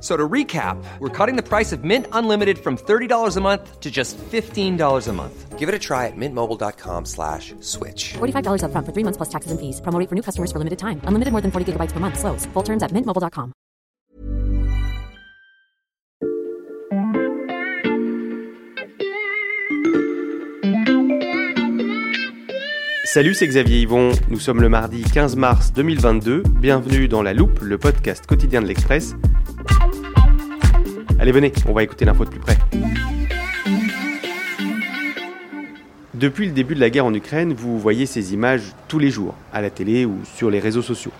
So to recap, we're cutting the price of Mint Unlimited from $30 a month to just $15 a month. Give it a try at mintmobile.com slash switch. $45 up front for three months plus taxes and fees. Promo rate for new customers for limited time. Unlimited more than 40 gigabytes per month. Slows. Full terms at mintmobile.com. Salut, c'est Xavier Yvon. Nous sommes le mardi 15 mars 2022. Bienvenue dans La Loupe, le podcast quotidien de l'Express. Allez, venez, on va écouter l'info de plus près. Depuis le début de la guerre en Ukraine, vous voyez ces images tous les jours, à la télé ou sur les réseaux sociaux.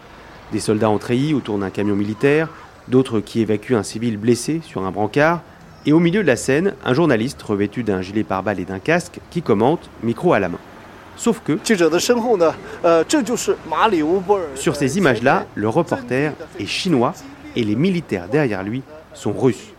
Des soldats en treillis autour d'un camion militaire, d'autres qui évacuent un civil blessé sur un brancard, et au milieu de la scène, un journaliste revêtu d'un gilet pare-balles et d'un casque qui commente, micro à la main. Sauf que, sur ces images-là, le reporter est chinois et les militaires derrière lui sont russes.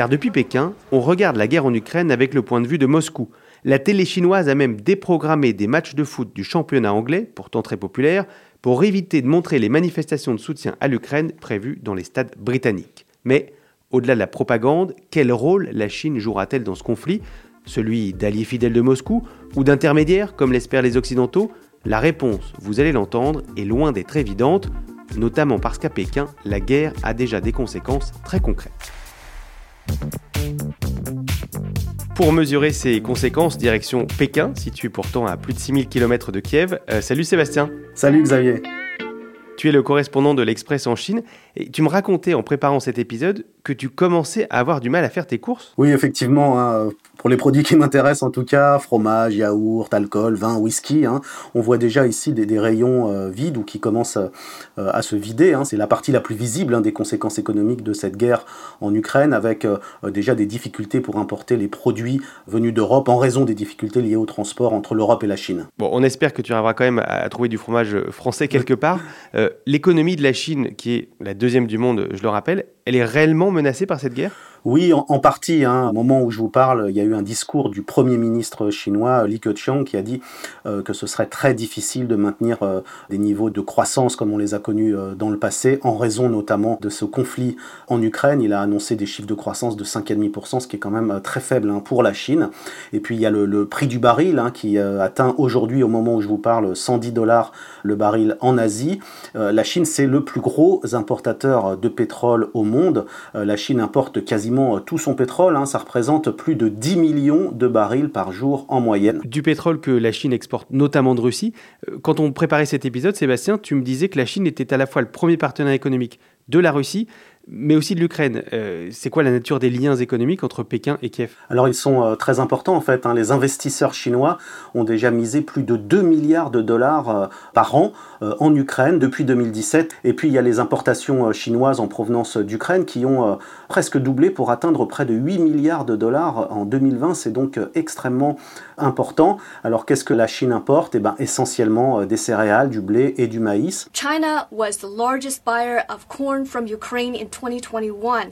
Car depuis Pékin, on regarde la guerre en Ukraine avec le point de vue de Moscou. La télé chinoise a même déprogrammé des matchs de foot du championnat anglais, pourtant très populaire, pour éviter de montrer les manifestations de soutien à l'Ukraine prévues dans les stades britanniques. Mais, au-delà de la propagande, quel rôle la Chine jouera-t-elle dans ce conflit? Celui d'allié fidèle de Moscou ou d'intermédiaire, comme l'espèrent les Occidentaux? La réponse, vous allez l'entendre, est loin d'être évidente, notamment parce qu'à Pékin, la guerre a déjà des conséquences très concrètes. Pour mesurer ces conséquences, direction Pékin, situé pourtant à plus de 6000 km de Kiev. Euh, salut Sébastien. Salut Xavier. Tu es le correspondant de l'Express en Chine et tu me racontais en préparant cet épisode que tu commençais à avoir du mal à faire tes courses. Oui, effectivement. Hein, pour les produits qui m'intéressent en tout cas, fromage, yaourt, alcool, vin, whisky, hein, on voit déjà ici des, rayons euh, vides ou qui commencent euh, à se vider. Hein. C'est la partie la plus visible des conséquences économiques de cette guerre en Ukraine, avec euh, déjà des difficultés pour importer les produits venus d'Europe en raison des difficultés liées au transport entre l'Europe et la Chine. Bon, on espère que tu arriveras quand même à trouver du fromage français quelque part. L'économie de la Chine, qui est la deuxième du monde, je le rappelle, elle est réellement menacée par cette guerre? Oui, en, partie. Hein. Au moment où je vous parle, il y a eu un discours du Premier ministre chinois, Li Keqiang, qui a dit euh, que ce serait très difficile de maintenir euh, des niveaux de croissance comme on les a connus euh, dans le passé, en raison notamment de ce conflit en Ukraine. Il a annoncé des chiffres de croissance de 5,5%, ce qui est quand même très faible hein, pour la Chine. Et puis il y a le, prix du baril hein, qui atteint aujourd'hui, au moment où je vous parle, 110 dollars le baril en Asie. la Chine, c'est le plus gros importateur de pétrole au monde. la Chine importe quasiment euh, tout son pétrole. Hein. ça représente plus de 10 millions de barils par jour en moyenne. Du pétrole que la Chine exporte notamment de Russie. Euh, quand on préparait cet épisode, Sébastien, tu me disais que la Chine était à la fois le premier partenaire économique de la Russie, mais aussi de l'Ukraine. Euh, c'est quoi la nature des liens économiques entre Pékin et Kiev? Alors ils sont euh, très importants en fait. Hein. Les investisseurs chinois ont déjà misé plus de 2 milliards de dollars euh, par an en Ukraine depuis 2017. Et puis il y a les importations chinoises en provenance d'Ukraine qui ont presque doublé pour atteindre près de 8 milliards de dollars en 2020. C'est donc extrêmement important. Alors qu'est-ce que la Chine importe? Eh bien essentiellement des céréales, du blé et du maïs. China was the largest buyer of corn from Ukraine in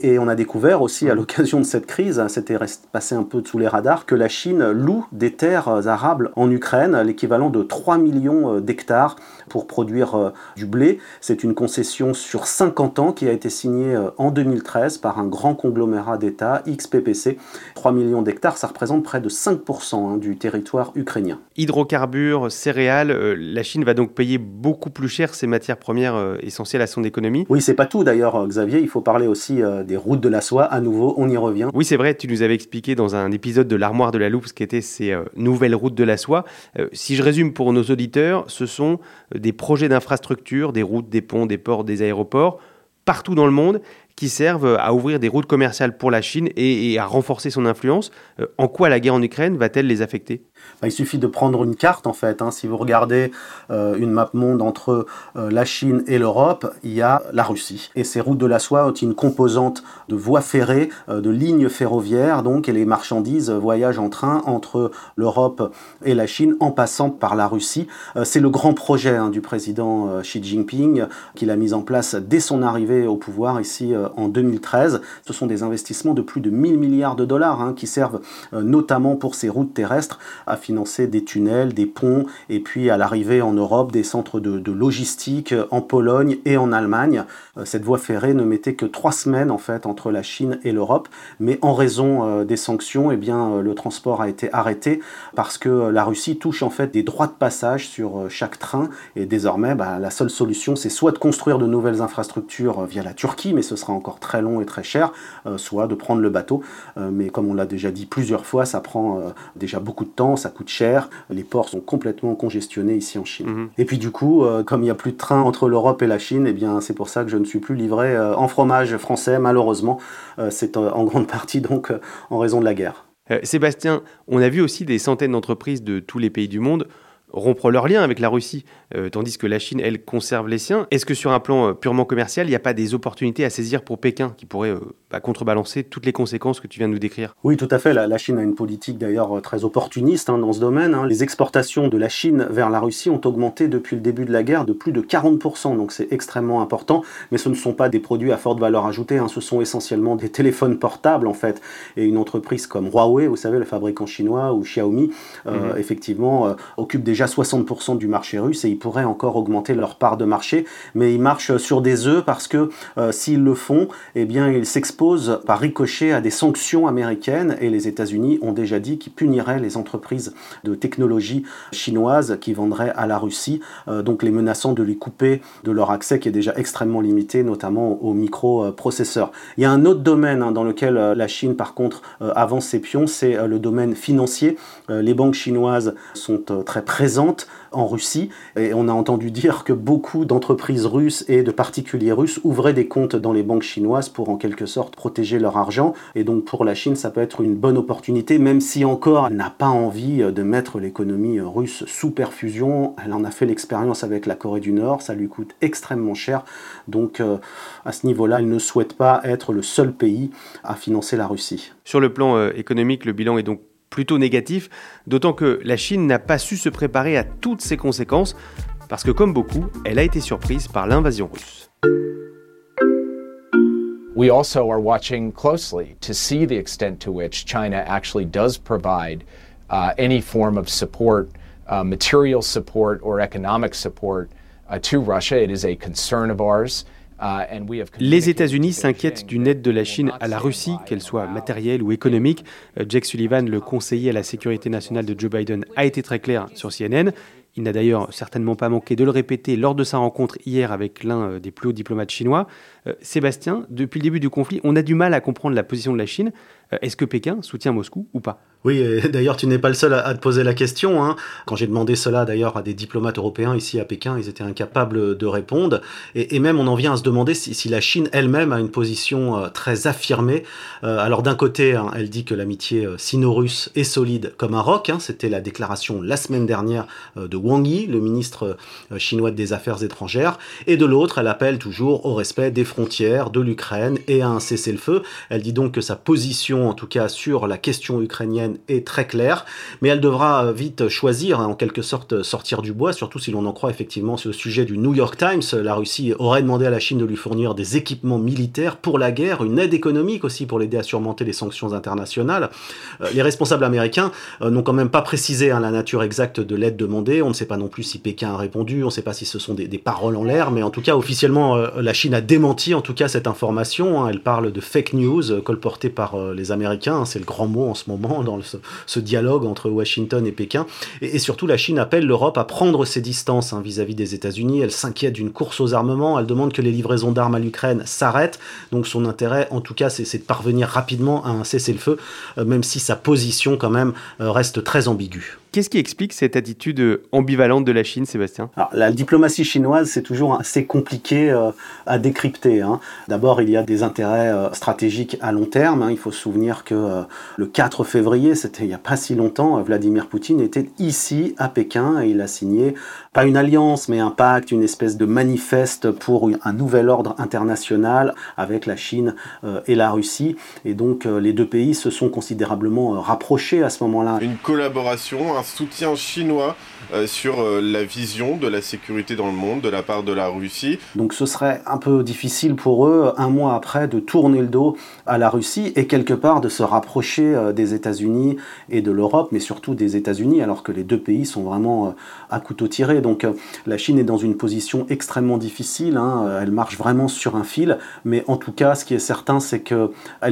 et on a découvert aussi à l'occasion de cette crise, c'était passé un peu sous les radars, que la Chine loue des terres arables en Ukraine, l'équivalent de 3 millions euh, d'hectares pour produire euh, du blé. C'est une concession sur 50 ans qui a été signée euh, en 2013 par un grand conglomérat d'État, XPPC. 3 millions d'hectares, ça représente près de 5% hein, du territoire ukrainien. Hydrocarbures, céréales, la Chine va donc payer beaucoup plus cher ces matières premières essentielles à son économie. Oui, c'est pas tout d'ailleurs, Xavier faut parler aussi des routes de la soie. À nouveau, on y revient. Oui, c'est vrai, tu nous avais expliqué dans un épisode de l'armoire de la loupe ce qu'étaient ces nouvelles routes de la soie. si je résume pour nos auditeurs, ce sont des projets d'infrastructure, des routes, des ponts, des ports, des aéroports, partout dans le monde qui servent à ouvrir des routes commerciales pour la Chine et, à renforcer son influence. Euh, en quoi la guerre en Ukraine va-t-elle les affecter? Bah, Il suffit de prendre une carte en fait. Hein. Si vous regardez euh, une map monde entre euh, la Chine et l'Europe, il y a la Russie. Et ces routes de la soie ont une composante de voies ferrées, de lignes ferroviaires, donc, et les marchandises voyagent en train entre l'Europe et la Chine en passant par la Russie. C'est le grand projet hein, du président Xi Jinping qu'il a mis en place dès son arrivée au pouvoir ici en 2013. Ce sont des investissements de plus de 1000 milliards de dollars hein, qui servent euh, notamment pour ces routes terrestres à financer des tunnels, des ponts et puis à l'arrivée en Europe des centres de, logistique euh, en Pologne et en Allemagne. Euh, cette voie ferrée ne mettait que trois semaines en fait entre la Chine et l'Europe, mais en raison des sanctions, eh bien, le transport a été arrêté parce que la Russie touche en fait des droits de passage sur chaque train et désormais bah, la seule solution c'est soit de construire de nouvelles infrastructures via la Turquie, mais ce sera encore très long et très cher, euh, soit de prendre le bateau. Euh, mais comme on l'a déjà dit plusieurs fois, ça prend euh, déjà beaucoup de temps, ça coûte cher, les ports sont complètement congestionnés ici en Chine. Mhm. Et puis du coup, comme il n'y a plus de train entre l'Europe et la Chine, eh bien c'est pour ça que je ne suis plus livré en fromage français, malheureusement. c'est en grande partie donc en raison de la guerre. Sébastien, on a vu aussi des centaines d'entreprises de tous les pays du monde rompre leurs liens avec la Russie, euh, tandis que la Chine, elle, conserve les siens. Est-ce que sur un plan euh, purement commercial, il n'y a pas des opportunités à saisir pour Pékin qui pourraient euh, bah, contrebalancer toutes les conséquences que tu viens de nous décrire? Oui, tout à fait. La, Chine a une politique d'ailleurs très opportuniste hein, dans ce domaine. Hein. Les exportations de la Chine vers la Russie ont augmenté depuis le début de la guerre de plus de 40%, donc c'est extrêmement important. Mais ce ne sont pas des produits à forte valeur ajoutée, hein. ce sont essentiellement des téléphones portables en fait. Et une entreprise comme Huawei, vous savez, le fabricant chinois, ou Xiaomi, mhm. effectivement, occupe déjà 60% du marché russe et ils pourraient encore augmenter leur part de marché, mais ils marchent sur des œufs parce que euh, s'ils le font, eh bien ils s'exposent par ricochet à des sanctions américaines et les États-Unis ont déjà dit qu'ils puniraient les entreprises de technologie chinoises qui vendraient à la Russie, euh, donc les menaçant de les couper de leur accès qui est déjà extrêmement limité, notamment aux microprocesseurs. Il y a un autre domaine hein, dans lequel euh, la Chine par contre avance ses pions, c'est le domaine financier. les banques chinoises sont très présentes en Russie. Et on a entendu dire que beaucoup d'entreprises russes et de particuliers russes ouvraient des comptes dans les banques chinoises pour en quelque sorte protéger leur argent. Et donc pour la Chine, ça peut être une bonne opportunité, même si encore elle n'a pas envie de mettre l'économie russe sous perfusion. Elle en a fait l'expérience avec la Corée du Nord, ça lui coûte extrêmement cher. Donc euh, à ce niveau-là, elle ne souhaite pas être le seul pays à financer la Russie. Sur le plan euh, économique, le bilan est donc plutôt négatif, d'autant que la Chine n'a pas su se préparer à toutes ces conséquences, parce que comme beaucoup, elle a été surprise par l'invasion russe. We also are watching closely to see the extent to which China actually does provide uh, any form of support, uh, material support or economic support uh, to Russia. It is a concern of ours. Uh, Les États-Unis s'inquiètent d'une aide de la Chine à la Russie, qu'elle soit matérielle ou économique. Jake Sullivan, le conseiller à la sécurité nationale de Joe Biden, a été très clair sur CNN. Il n'a d'ailleurs certainement pas manqué de le répéter lors de sa rencontre hier avec l'un euh, des plus hauts diplomates chinois. Euh, Sébastien, depuis le début du conflit, on a du mal à comprendre la position de la Chine. Euh, est-ce que Pékin soutient Moscou ou pas? Oui, d'ailleurs, tu n'es pas le seul à, te poser la question. Hein. Quand j'ai demandé cela d'ailleurs à des diplomates européens ici à Pékin, ils étaient incapables de répondre. Et, même on en vient à se demander si, la Chine elle-même a une position euh, très affirmée. alors d'un côté, hein, elle dit que l'amitié sino-russe est solide comme un roc. Hein. C'était la déclaration la semaine dernière de Wang Yi, le ministre chinois des Affaires étrangères. Et de l'autre, elle appelle toujours au respect des frontières de l'Ukraine et à un cessez-le-feu. Elle dit donc que sa position, en tout cas sur la question ukrainienne, est très claire, mais elle devra euh, vite choisir, hein, en quelque sorte sortir du bois, surtout si l'on en croit effectivement ce sujet du New York Times. La Russie aurait demandé à la Chine de lui fournir des équipements militaires pour la guerre, une aide économique aussi pour l'aider à surmonter les sanctions internationales. Euh, les responsables américains euh, n'ont quand même pas précisé hein, la nature exacte de l'aide demandée. On ne sait pas non plus si Pékin a répondu, on ne sait pas si ce sont des, paroles en l'air, mais en tout cas officiellement la Chine a démenti en tout cas cette information. Hein. elle parle de fake news euh, colportée par euh, les Américains, hein, c'est le grand mot en ce moment dans ce, dialogue entre Washington et Pékin. Et, surtout, la Chine appelle l'Europe à prendre ses distances hein, vis-à-vis des États-Unis. Elle s'inquiète d'une course aux armements, elle demande que les livraisons d'armes à l'Ukraine s'arrêtent. Donc son intérêt, en tout cas, c'est de parvenir rapidement à un cessez-le-feu, euh, même si sa position quand même euh, reste très ambiguë. Qu'est-ce qui explique cette attitude ambivalente de la Chine, Sébastien? La diplomatie chinoise, c'est toujours assez compliqué euh, à décrypter. Hein. D'abord, il y a des intérêts euh, stratégiques à long terme. Hein. Il faut se souvenir que euh, le 4 février, c'était il n'y a pas si longtemps, Vladimir Poutine était ici à Pékin et il a signé pas une alliance, mais un pacte, une espèce de manifeste pour un nouvel ordre international avec la Chine et la Russie. Et donc, les deux pays se sont considérablement rapprochés à ce moment-là. Une collaboration, un soutien chinois euh, sur euh, la vision de la sécurité dans le monde de la part de la Russie. Donc ce serait un peu difficile pour eux, un mois après, de tourner le dos à la Russie et quelque part de se rapprocher euh, des États-Unis et de l'Europe, mais surtout des États-Unis, alors que les deux pays sont vraiment à couteau tiré. Donc la Chine est dans une position extrêmement difficile, hein. elle marche vraiment sur un fil, mais en tout cas, ce qui est certain, c'est qu'elle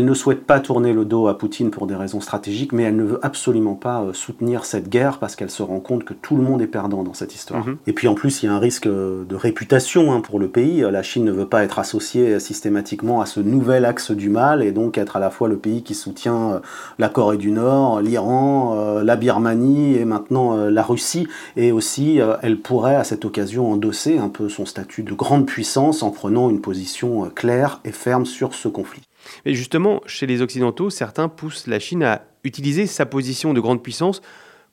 ne souhaite pas tourner le dos à Poutine pour des raisons stratégiques, mais elle ne veut absolument pas soutenir cette guerre parce qu'elle se rend compte que tout le monde est perdant dans cette histoire. Mhm. Et puis en plus, il y a un risque de réputation hein, pour le pays. La Chine ne veut pas être associée systématiquement à ce nouvel axe du mal et donc être à la fois le pays qui soutient euh, la Corée du Nord, l'Iran, euh, la Birmanie et maintenant euh, la Russie. Et aussi, elle pourrait à cette occasion endosser un peu son statut de grande puissance en prenant une position claire et ferme sur ce conflit. Et justement, chez les Occidentaux, certains poussent la Chine à utiliser sa position de grande puissance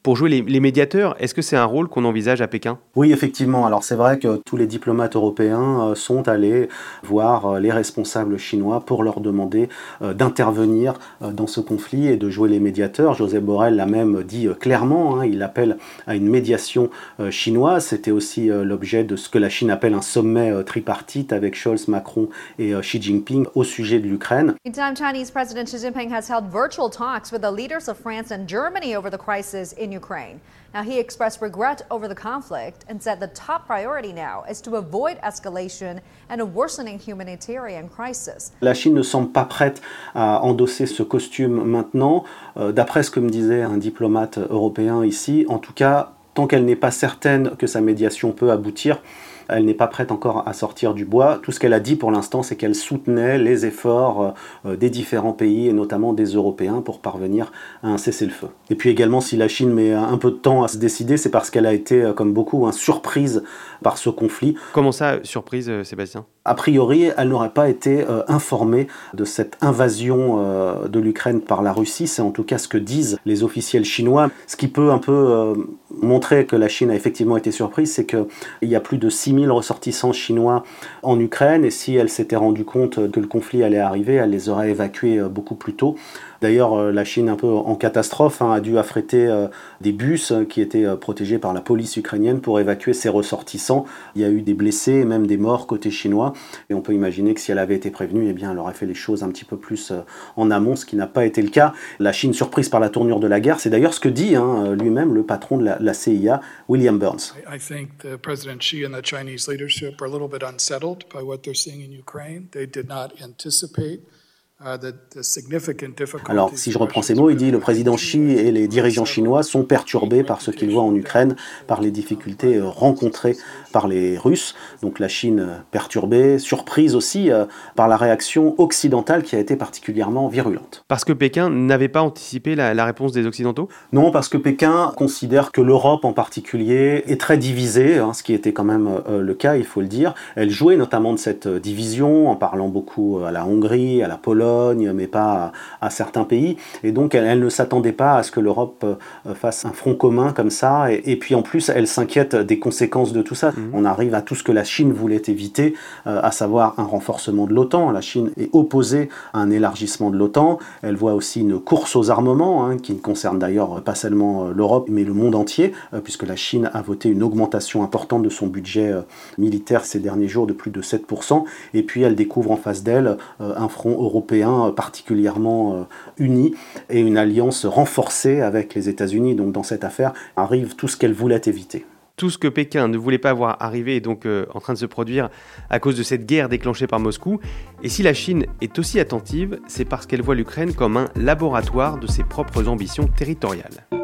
pour jouer les, médiateurs, est-ce que c'est un rôle qu'on envisage à Pékin? Oui, effectivement. Alors c'est vrai que tous les diplomates européens euh, sont allés voir euh, les responsables chinois pour leur demander euh, d'intervenir dans ce conflit et de jouer les médiateurs. José Borrell l'a même dit clairement, hein, il appelle à une médiation chinoise. C'était aussi l'objet de ce que la Chine appelle un sommet tripartite avec Scholz, Macron et Xi Jinping au sujet de l'Ukraine. Meantime, Chinese President Xi Jinping has held virtual talks with the leaders of France and Germany over the crisis in Ukraine. Now, he expressed regret over the conflict and said the top priority now is to avoid escalation and a worsening humanitarian crisis. La Chine ne semble pas prête à endosser ce costume maintenant. Euh, D'après ce que me disait un diplomate européen ici, en tout cas, tant qu'elle n'est pas certaine que sa médiation peut aboutir, elle n'est pas prête encore à sortir du bois. Tout ce qu'elle a dit pour l'instant, c'est qu'elle soutenait les efforts euh, des différents pays et notamment des Européens pour parvenir à un cessez-le-feu. Et puis également, si la Chine met un peu de temps à se décider, c'est parce qu'elle a été, euh, comme beaucoup, surprise par ce conflit. Comment ça, surprise, euh, Sébastien? A priori, elle n'aurait pas été informée de cette invasion de l'Ukraine par la Russie. C'est en tout cas ce que disent les officiels chinois. Ce qui peut un peu montrer que la Chine a effectivement été surprise, c'est qu'il y a plus de 6 000 ressortissants chinois en Ukraine, et si elle s'était rendue compte que le conflit allait arriver, elle les aurait évacués euh, beaucoup plus tôt. D'ailleurs, euh, la Chine, un peu en catastrophe, hein, a dû affréter euh, des bus qui étaient protégés par la police ukrainienne pour évacuer ses ressortissants. Il y a eu des blessés et même des morts côté chinois. Et on peut imaginer que si elle avait été prévenue, eh bien, elle aurait fait les choses un petit peu plus en amont, ce qui n'a pas été le cas. La Chine, surprise par la tournure de la guerre, c'est d'ailleurs ce que dit hein, lui-même le patron de la, CIA, William Burns. I think the President Xi and the Chinese leadership are a little bit unsettled by what they're seeing in Ukraine. They did not anticipate Alors, si je reprends ces mots, il dit le président Xi et les dirigeants chinois sont perturbés par ce qu'ils voient en Ukraine, par les difficultés euh, rencontrées par les Russes. Donc la Chine euh, perturbée, surprise aussi euh, par la réaction occidentale qui a été particulièrement virulente. Parce que Pékin n'avait pas anticipé la, réponse des Occidentaux? Non, parce que Pékin considère que l'Europe en particulier est très divisée, hein, ce qui était quand même le cas, il faut le dire. Elle jouait notamment de cette division en parlant beaucoup à la Hongrie, à la Pologne mais pas à, certains pays. Et donc, elle, ne s'attendait pas à ce que l'Europe euh, fasse un front commun comme ça. Et, puis, en plus, elle s'inquiète des conséquences de tout ça. Mhm. On arrive à tout ce que la Chine voulait éviter, euh, à savoir un renforcement de l'OTAN. La Chine est opposée à un élargissement de l'OTAN. Elle voit aussi une course aux armements, hein, qui ne concerne d'ailleurs pas seulement euh, l'Europe, mais le monde entier, puisque la Chine a voté une augmentation importante de son budget militaire ces derniers jours de plus de 7%. Et puis, elle découvre en face d'elle un front européen particulièrement euh, unis et une alliance renforcée avec les États-Unis. Donc dans cette affaire arrive tout ce qu'elle voulait éviter. Tout ce que Pékin ne voulait pas voir arriver est donc euh, en train de se produire à cause de cette guerre déclenchée par Moscou. Et si la Chine est aussi attentive, c'est parce qu'elle voit l'Ukraine comme un laboratoire de ses propres ambitions territoriales.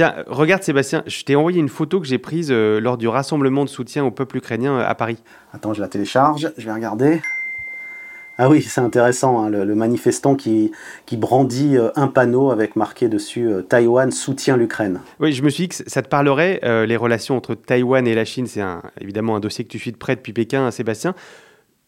Tiens, regarde Sébastien, je t'ai envoyé une photo que j'ai prise euh, lors du rassemblement de soutien au peuple ukrainien euh, à Paris. Attends, je la télécharge, je vais regarder. Ah oui, c'est intéressant, hein, le, le manifestant qui, qui brandit euh, un panneau avec marqué dessus euh, Taïwan soutient l'Ukraine. Oui, je me suis dit que ça te parlerait, euh, les relations entre Taïwan et la Chine, c'est évidemment un dossier que tu suis de près depuis Pékin, hein, Sébastien.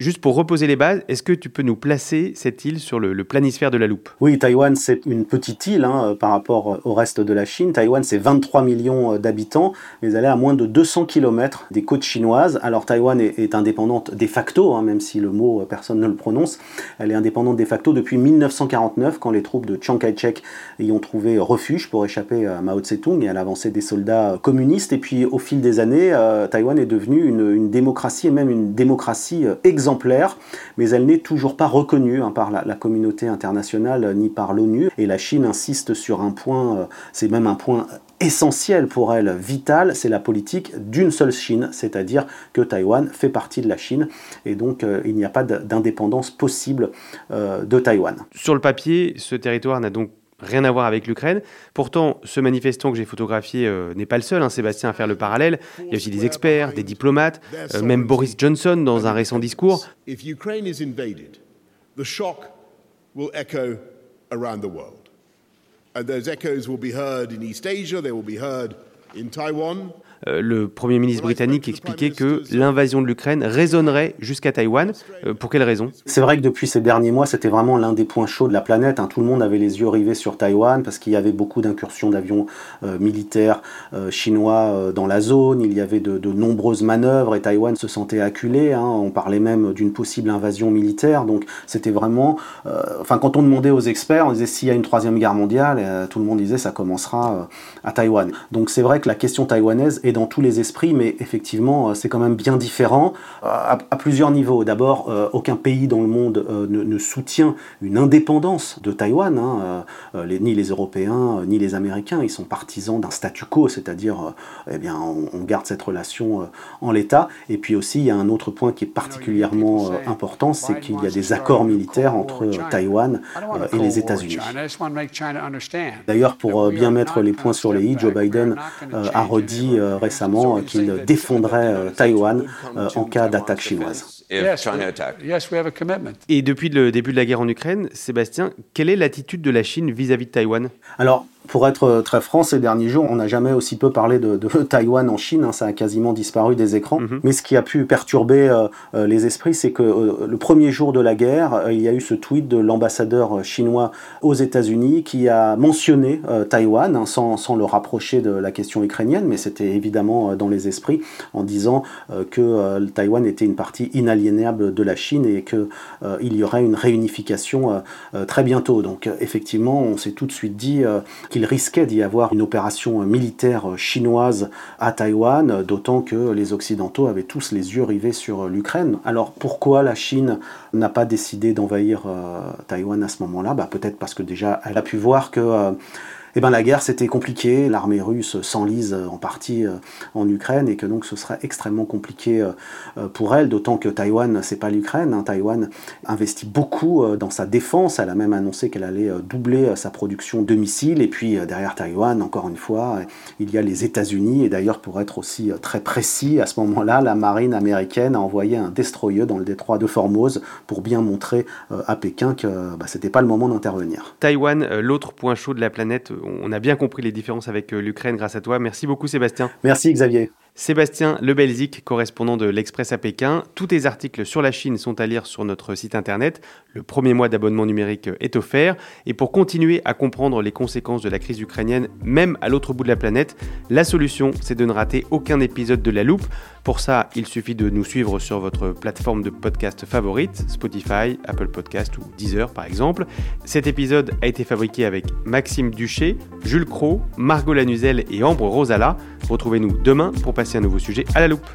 Juste pour reposer les bases, est-ce que tu peux nous placer cette île sur le, planisphère de la loupe? Oui, Taïwan, c'est une petite île hein, euh, par rapport au reste de la Chine. Taïwan, c'est 23 millions euh, d'habitants, mais elle est à moins de 200 km des côtes chinoises. Alors, Taïwan est, indépendante de facto, hein, même si le mot, euh, personne ne le prononce. Elle est indépendante de facto depuis 1949, quand les troupes de Chiang Kai-shek y ont trouvé refuge pour échapper à Mao Tse-tung et à l'avancée des soldats communistes. Et puis, au fil des années, euh, Taïwan est devenue une, une démocratie, et même une démocratie euh, mais elle n'est toujours pas reconnue hein, par la, communauté internationale euh, ni par l'ONU. Et la Chine insiste sur un point, euh, c'est même un point essentiel pour elle, vital, c'est la politique d'une seule Chine, c'est-à-dire que Taïwan fait partie de la Chine et donc euh, il n'y a pas d'indépendance possible de Taïwan. Sur le papier, ce territoire n'a donc rien à voir avec l'Ukraine. Pourtant, ce manifestant que j'ai photographié euh, n'est pas le seul, hein, Sébastien, à faire le parallèle. Il y a aussi des experts, des diplomates, euh, même Boris Johnson dans un récent discours. Euh, le Premier ministre britannique expliquait que l'invasion de l'Ukraine résonnerait jusqu'à Taïwan. Euh, pour quelle raison? C'est vrai que depuis ces derniers mois, c'était vraiment l'un des points chauds de la planète. hein. Tout le monde avait les yeux rivés sur Taïwan parce qu'il y avait beaucoup d'incursions d'avions euh, militaires chinois dans la zone. Il y avait de, de nombreuses manœuvres et Taïwan se sentait acculé. hein. On parlait même d'une possible invasion militaire. Donc c'était vraiment... enfin, quand on demandait aux experts, on disait s'il y a une troisième guerre mondiale, tout le monde disait ça commencera à Taïwan. Donc c'est vrai que la question taïwanaise est dans tous les esprits, mais effectivement, euh, c'est quand même bien différent euh, à, à plusieurs niveaux. D'abord, euh, aucun pays dans le monde euh, ne, ne soutient une indépendance de Taïwan. hein. Euh, les- ni les Européens, ni les Américains, ils sont partisans d'un statu quo, c'est-à-dire, eh bien, on, on garde cette relation en l'état. Et puis aussi, il y a un autre point qui est particulièrement important, c'est qu'il y a des accords militaires entre Taïwan et les États-Unis. D'ailleurs, pour bien mettre les points sur les i, Joe Biden a redit euh, récemment euh, qu'il défendrait euh, Taïwan euh, en cas d'attaque chinoise. Et depuis le début de la guerre en Ukraine, Sébastien, quelle est l'attitude de la Chine vis-à-vis de Taïwan? Alors, pour être euh, très franc, ces derniers jours, on n'a jamais aussi peu parlé de, de Taïwan en Chine, hein, ça a quasiment disparu des écrans. Mais ce qui a pu perturber euh, euh, les esprits, c'est que euh, le premier jour de la guerre, euh, il y a eu ce tweet de l'ambassadeur chinois aux États-Unis qui a mentionné Taïwan, hein, sans, sans le rapprocher de la question ukrainienne, mais c'était évidemment dans les esprits, en disant que Taïwan était une partie inaliénable de la Chine et qu'il il y aurait une réunification très bientôt. Donc effectivement, on s'est tout de suite dit euh, qu'il risquait d'y avoir une opération militaire chinoise à Taïwan, d'autant que les Occidentaux avaient tous les yeux rivés sur l'Ukraine. Alors pourquoi la Chine n'a pas décidé d'envahir euh, Taïwan à ce moment-là? Bah, Peut-être parce que déjà, elle a pu voir que... euh, eh ben, la guerre c'était compliqué, l'armée russe s'enlise euh, en partie euh, en Ukraine et que donc ce serait extrêmement compliqué euh, pour elle, d'autant que Taïwan c'est pas l'Ukraine, hein. Taïwan investit beaucoup dans sa défense, elle a même annoncé qu'elle allait doubler sa production de missiles et puis derrière Taïwan, encore une fois, il y a les États-Unis et d'ailleurs pour être aussi très précis, à ce moment-là, la marine américaine a envoyé un destroyer dans le détroit de Formose pour bien montrer à Pékin que bah, c'était pas le moment d'intervenir. Taïwan, l'autre point chaud de la planète, on a bien compris les différences avec euh, l'Ukraine grâce à toi. Merci beaucoup Sébastien. Merci Xavier. Sébastien Lebelzik, correspondant de l'Express à Pékin. Tous tes articles sur la Chine sont à lire sur notre site internet. Le premier mois d'abonnement numérique est offert. Et pour continuer à comprendre les conséquences de la crise ukrainienne, même à l'autre bout de la planète, la solution, c'est de ne rater aucun épisode de La Loupe. Pour ça, il suffit de nous suivre sur votre plateforme de podcast favorite, Spotify, Apple Podcast ou Deezer par exemple. Cet épisode a été fabriqué avec Maxime Duché, Jules Cro, Margot Lanuzel et Ambre Rosala. Retrouvez-nous demain pour passer un nouveau sujet à la loupe.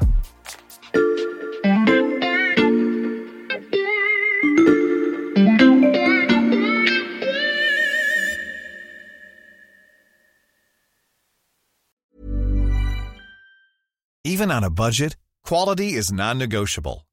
Even on a budget, quality is non-negotiable.